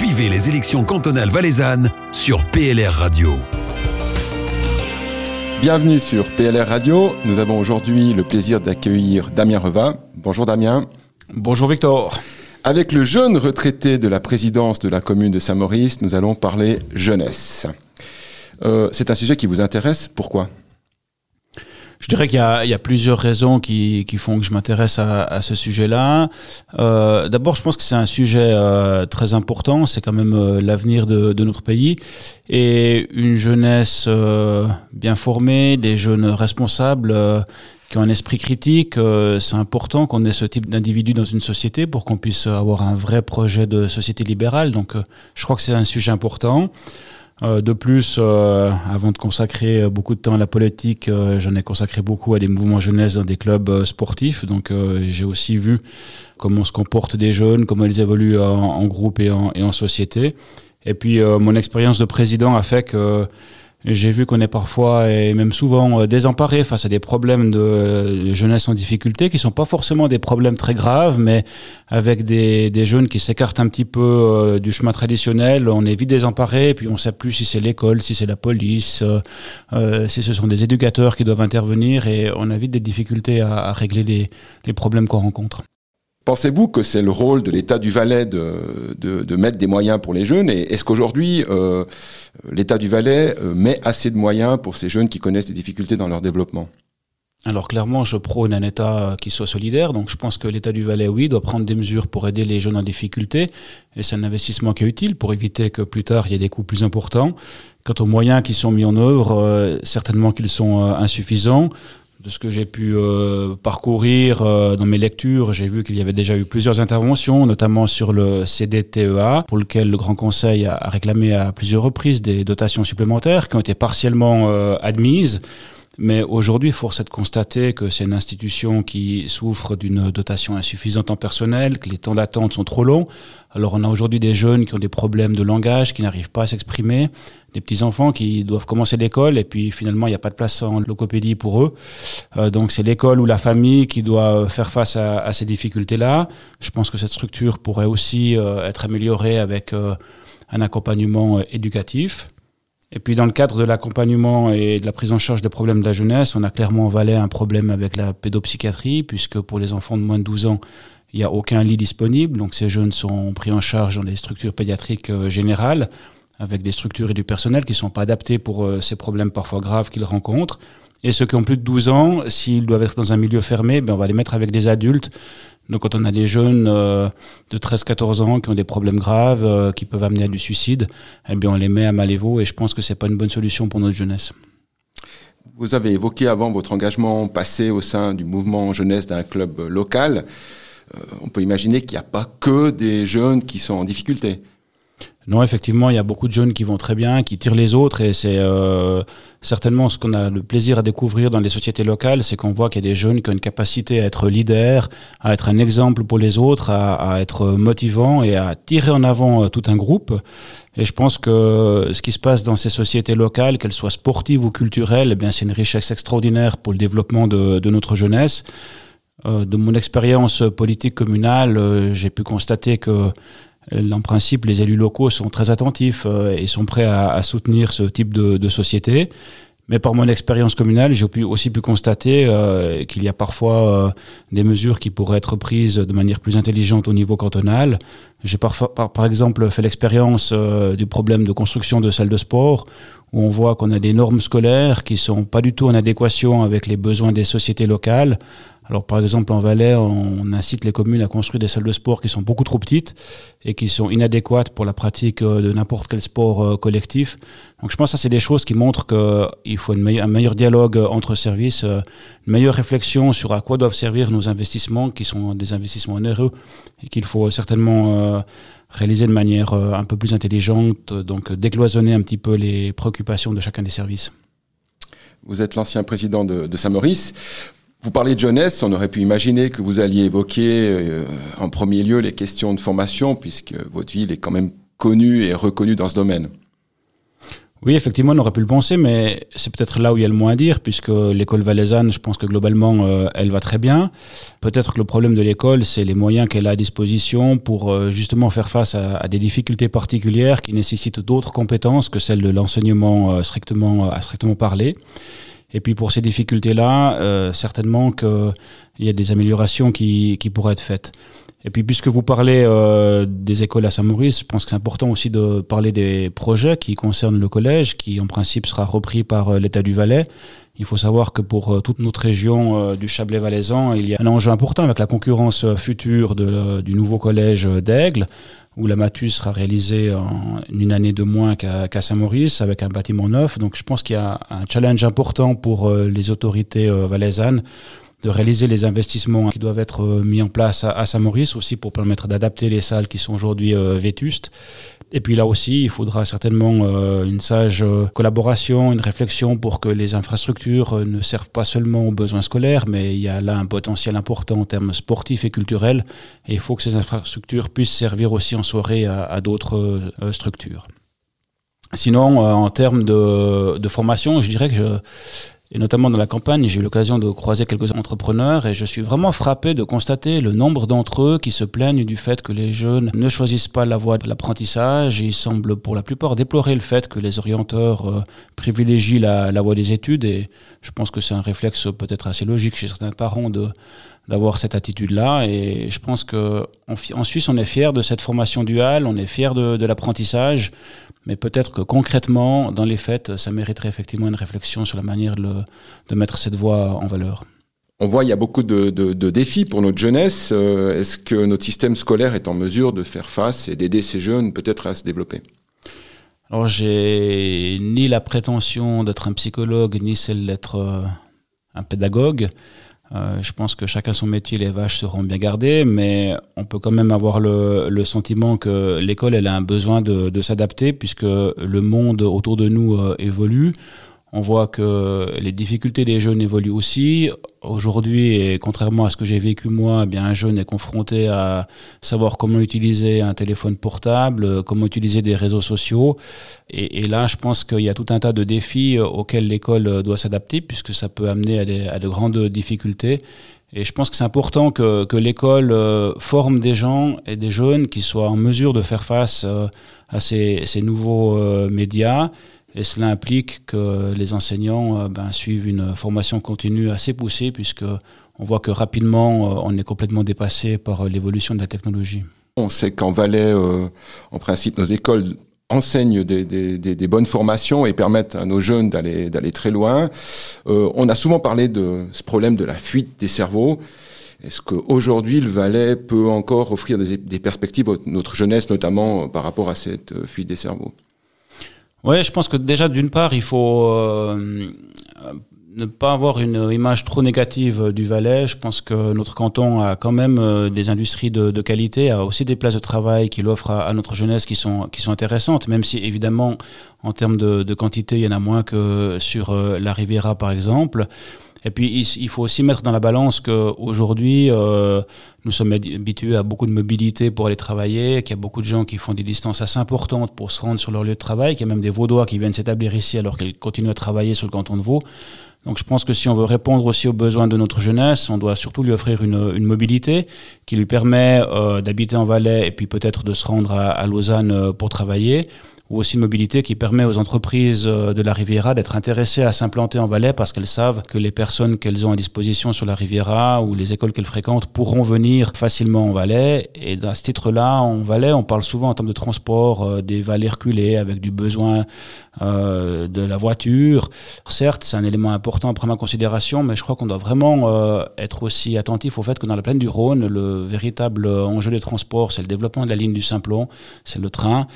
Suivez les élections cantonales valaisannes sur PLR Radio. Bienvenue sur PLR Radio. Nous avons aujourd'hui le plaisir d'accueillir Damien Revin. Bonjour Damien. Bonjour Victor. Avec le jeune retraité de la présidence de la commune de Saint-Maurice, nous allons parler jeunesse. Euh, c'est un sujet qui vous intéresse. Pourquoi? Je dirais qu'il y, y, a plusieurs raisons qui, qui font que je m'intéresse à, à, ce sujet-là. Euh, D'abord, je pense que c'est un sujet euh, très important. C'est quand même euh, l'avenir de, de, notre pays. Et une jeunesse euh, bien formée, des jeunes responsables euh, qui ont un esprit critique, c'est important qu'on ait ce type d'individu dans une société pour qu'on puisse avoir un vrai projet de société libérale. Donc, je crois que c'est un sujet important. Euh, de plus, euh, avant de consacrer beaucoup de temps à la politique, euh, j'en ai consacré beaucoup à des mouvements jeunesse dans des clubs sportifs. Donc j'ai aussi vu comment se comportent des jeunes, comment ils évoluent en, en groupe et en, et en, société. Et puis mon expérience de président a fait que j'ai vu qu'on est parfois et même souvent euh, désemparé face à des problèmes de jeunesse en difficulté qui sont pas forcément des problèmes très graves, mais avec des, des jeunes qui s'écartent un petit peu euh, du chemin traditionnel, on est vite désemparé et puis on sait plus si c'est l'école, si c'est la police, euh, si ce sont des éducateurs qui doivent intervenir et on a vite des difficultés à, à régler les, les problèmes qu'on rencontre. Pensez-vous que c'est le rôle de l'État du Valais de, mettre des moyens pour les jeunes Et est-ce qu'aujourd'hui, euh, l'État du Valais euh, met assez de moyens pour ces jeunes qui connaissent des difficultés dans leur développement? Alors clairement, je prône un État qui soit solidaire. Donc je pense que l'État du Valais, oui, doit prendre des mesures pour aider les jeunes en difficulté. Et c'est un investissement qui est utile pour éviter que plus tard, il y ait des coûts plus importants. Quant aux moyens qui sont mis en œuvre, euh, certainement qu'ils sont insuffisants de ce que j'ai pu euh, parcourir euh, dans mes lectures, j'ai vu qu'il y avait déjà eu plusieurs interventions, notamment sur le CDTEA, pour lequel le Grand Conseil a, réclamé à plusieurs reprises des dotations supplémentaires qui ont été partiellement euh, admises. Mais aujourd'hui, force est de constater que c'est une institution qui souffre d'une dotation insuffisante en personnel, que les temps d'attente sont trop longs. Alors on a aujourd'hui des jeunes qui ont des problèmes de langage, qui n'arrivent pas à s'exprimer, des petits-enfants qui doivent commencer l'école et puis finalement il n'y a pas de place en logopédie pour eux. Euh, donc c'est l'école ou la famille qui doit faire face à, à ces difficultés-là. Je pense que cette structure pourrait aussi euh, être améliorée avec euh, un accompagnement éducatif. Et puis dans le cadre de l'accompagnement et de la prise en charge des problèmes de la jeunesse, on a clairement en un problème avec la pédopsychiatrie, puisque pour les enfants de moins de 12 ans, il n'y a aucun lit disponible. Donc ces jeunes sont pris en charge dans des structures pédiatriques euh, générales, avec des structures et du personnel qui ne sont pas adaptés pour euh, ces problèmes parfois graves qu'ils rencontrent. Et ceux qui ont plus de 12 ans, s'ils doivent être dans un milieu fermé, ben on va les mettre avec des adultes donc quand on a des jeunes euh, de 13-14 ans qui ont des problèmes graves, euh, qui peuvent amener à du suicide, eh bien on les met à Malévo et je pense que c'est pas une bonne solution pour notre jeunesse. Vous avez évoqué avant votre engagement passé au sein du mouvement jeunesse d'un club local. Euh, on peut imaginer qu'il n'y a pas que des jeunes qui sont en difficulté. Non, effectivement, il y a beaucoup de jeunes qui vont très bien, qui tirent les autres, et c'est euh, certainement ce qu'on a le plaisir à découvrir dans les sociétés locales, c'est qu'on voit qu'il y a des jeunes qui ont une capacité à être leaders, à être un exemple pour les autres, à, être motivants et à tirer en avant euh, tout un groupe. Et je pense que ce qui se passe dans ces sociétés locales, qu'elles soient sportives ou culturelles, eh bien c'est une richesse extraordinaire pour le développement de, de notre jeunesse. Euh, de mon expérience politique communale, euh, j'ai pu constater que en principe, les élus locaux sont très attentifs euh, et sont prêts à, soutenir ce type de, société. Mais par mon expérience communale, j'ai aussi pu constater euh, qu'il y a parfois euh, des mesures qui pourraient être prises de manière plus intelligente au niveau cantonal. J'ai par, exemple, fait l'expérience euh, du problème de construction de salles de sport, où on voit qu'on a des normes scolaires qui sont pas du tout en adéquation avec les besoins des sociétés locales. Alors par exemple en Valais, on incite les communes à construire des salles de sport qui sont beaucoup trop petites et qui sont inadéquates pour la pratique euh, de n'importe quel sport euh, collectif. Donc je pense que ça c'est des choses qui montrent qu'il faut une meilleure, un meilleur dialogue entre services, euh, une meilleure réflexion sur à quoi doivent servir nos investissements qui sont des investissements onéreux et qu'il faut certainement réaliser de manière un peu plus intelligente, donc décloisonner un petit peu les préoccupations de chacun des services. Vous êtes l'ancien président de, Saint-Maurice. Vous parlez de jeunesse, on aurait pu imaginer que vous alliez évoquer euh, en premier lieu les questions de formation, puisque votre ville est quand même connue et reconnue dans ce domaine. Oui, effectivement, on aurait pu le penser, mais c'est peut-être là où il y a le moins à dire, puisque l'école valaisanne, je pense que globalement, euh, elle va très bien. Peut-être que le problème de l'école, c'est les moyens qu'elle a à disposition pour euh, justement faire face à, des difficultés particulières qui nécessitent d'autres compétences que celles de l'enseignement euh, strictement, à strictement parler. Et puis pour ces difficultés-là, certainement qu'il y a des améliorations qui, qui pourraient être faites. Et puis, puisque vous parlez euh, des écoles à Saint-Maurice, je pense que c'est important aussi de parler des projets qui concernent le collège, qui en principe sera repris par euh, l'État du Valais. Il faut savoir que pour euh, toute notre région du Chablais-Valaisan, il y a un enjeu important avec la concurrence future de, du nouveau collège d'Aigle, où la Matus sera réalisée en une année de moins qu'à Saint-Maurice, avec un bâtiment neuf. Donc, je pense qu'il y a un challenge important pour les autorités valaisannes de réaliser les investissements qui doivent être euh, mis en place à, Saint-Maurice aussi pour permettre d'adapter les salles qui sont aujourd'hui euh, vétustes. Et puis là aussi, il faudra certainement euh, une sage collaboration, une réflexion pour que les infrastructures ne servent pas seulement aux besoins scolaires, mais il y a là un potentiel important en termes sportifs et culturels. Et il faut que ces infrastructures puissent servir aussi en soirée à, d'autres structures. Sinon, en termes de, de, formation, je dirais que je, et notamment dans la campagne, j'ai eu l'occasion de croiser quelques entrepreneurs et je suis vraiment frappé de constater le nombre d'entre eux qui se plaignent du fait que les jeunes ne choisissent pas la voie de l'apprentissage. Ils semblent pour la plupart déplorer le fait que les orienteurs euh, privilégient la, la voie des études et je pense que c'est un réflexe peut-être assez logique chez certains parents de d'avoir cette attitude-là. Et je pense qu'en en Suisse, on est fier de cette formation duale, on est fier de, de l'apprentissage. Mais peut-être que concrètement, dans les faits, ça mériterait effectivement une réflexion sur la manière de, mettre cette voie en valeur. On voit il y a beaucoup de, défis pour notre jeunesse. Euh, est-ce que notre système scolaire est en mesure de faire face et d'aider ces jeunes peut-être à se développer? Alors j'ai ni la prétention d'être un psychologue, ni celle d'être euh, un pédagogue. Euh, je pense que chacun son métier, les vaches seront bien gardées, mais on peut quand même avoir le, le sentiment que l'école, elle a un besoin de, s'adapter puisque le monde autour de nous euh, évolue. On voit que les difficultés des jeunes évoluent aussi. Aujourd'hui, et contrairement à ce que j'ai vécu moi, eh bien un jeune est confronté à savoir comment utiliser un téléphone portable, comment utiliser des réseaux sociaux. Et, là, je pense qu'il y a tout un tas de défis auxquels l'école doit s'adapter, puisque ça peut amener à, de grandes difficultés. Et je pense que c'est important que, l'école euh, forme des gens et des jeunes qui soient en mesure de faire face euh, à ces, nouveaux euh, médias et cela implique que les enseignants euh, ben, suivent une formation continue assez poussée, puisque on voit que rapidement, euh, on est complètement dépassé par euh, l'évolution de la technologie. On sait qu'en Valais, en principe, nos écoles enseignent des, bonnes formations et permettent à nos jeunes d'aller très loin. on a souvent parlé de ce problème de la fuite des cerveaux. Est-ce qu'aujourd'hui, le Valais peut encore offrir des perspectives à notre jeunesse, notamment par rapport à cette fuite des cerveaux? Oui, je pense que déjà, d'une part, il faut euh, ne pas avoir une image trop négative du Valais. Je pense que notre canton a quand même euh, des industries de, qualité, a aussi des places de travail qu'il offre à, notre jeunesse qui sont, qui sont intéressantes, même si évidemment, en termes de, de quantité, il y en a moins que sur euh, la Riviera, par exemple. Et puis, il, faut aussi mettre dans la balance qu'aujourd'hui, euh, nous sommes habitués à beaucoup de mobilité pour aller travailler, qu'il y a beaucoup de gens qui font des distances assez importantes pour se rendre sur leur lieu de travail, qu'il y a même des Vaudois qui viennent s'établir ici alors qu'ils continuent à travailler sur le canton de Vaud. Donc je pense que si on veut répondre aussi aux besoins de notre jeunesse, on doit surtout lui offrir une, une mobilité qui lui permet euh, d'habiter en Valais et puis peut-être de se rendre à, Lausanne euh, pour travailler ou aussi une mobilité qui permet aux entreprises euh, de la Riviera d'être intéressées à s'implanter en Valais parce qu'elles savent que les personnes qu'elles ont à disposition sur la Riviera ou les écoles qu'elles fréquentent pourront venir facilement en Valais. Et à ce titre-là, en Valais, on parle souvent en termes de transport euh, des vallées reculées avec du besoin euh, de la voiture. Certes, c'est un élément important à prendre en considération, mais je crois qu'on doit vraiment être aussi attentif au fait que dans la plaine du Rhône, le véritable enjeu des transports, c'est le développement de la ligne du Simplon, c'est le train.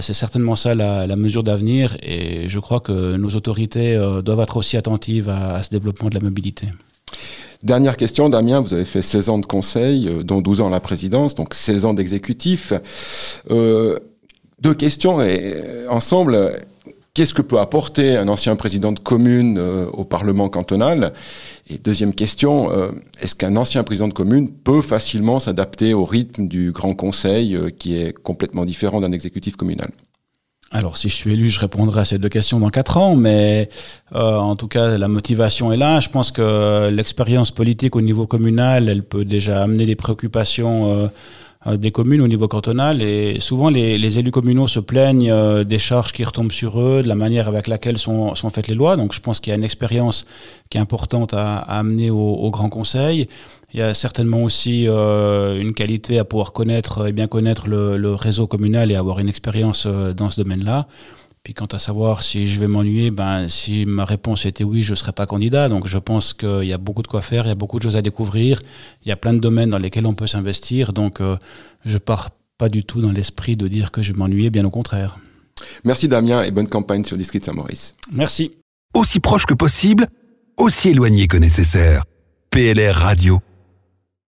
C'est certainement ça la, mesure d'avenir et je crois que nos autorités doivent être aussi attentives à, ce développement de la mobilité. Dernière question, Damien, vous avez fait 16 ans de conseil, dont 12 ans à la présidence, donc 16 ans d'exécutif. Euh, deux questions et, ensemble. Qu'est-ce que peut apporter un ancien président de commune euh, au Parlement cantonal? Et deuxième question, euh, est-ce qu'un ancien président de commune peut facilement s'adapter au rythme du Grand Conseil euh, qui est complètement différent d'un exécutif communal? Alors, si je suis élu, je répondrai à ces deux questions dans quatre ans, mais euh, en tout cas, la motivation est là. Je pense que l'expérience politique au niveau communal, elle peut déjà amener des préoccupations euh, euh, des communes au niveau cantonal. Et souvent, les, élus communaux se plaignent des charges qui retombent sur eux, de la manière avec laquelle sont, faites les lois. Donc, je pense qu'il y a une expérience qui est importante à, amener au, Grand Conseil. Il y a certainement aussi euh, une qualité à pouvoir connaître et bien connaître le, réseau communal et avoir une expérience euh, dans ce domaine-là. Puis quant à savoir si je vais m'ennuyer, ben, si ma réponse était oui, je ne serais pas candidat. Donc je pense qu'il y a beaucoup de quoi faire, il y a beaucoup de choses à découvrir, il y a plein de domaines dans lesquels on peut s'investir. Donc euh, je pars pas du tout dans l'esprit de dire que je vais m'ennuyer, bien au contraire. Merci Damien et bonne campagne sur District Saint-Maurice. Merci. Aussi proche que possible, aussi éloigné que nécessaire. PLR Radio.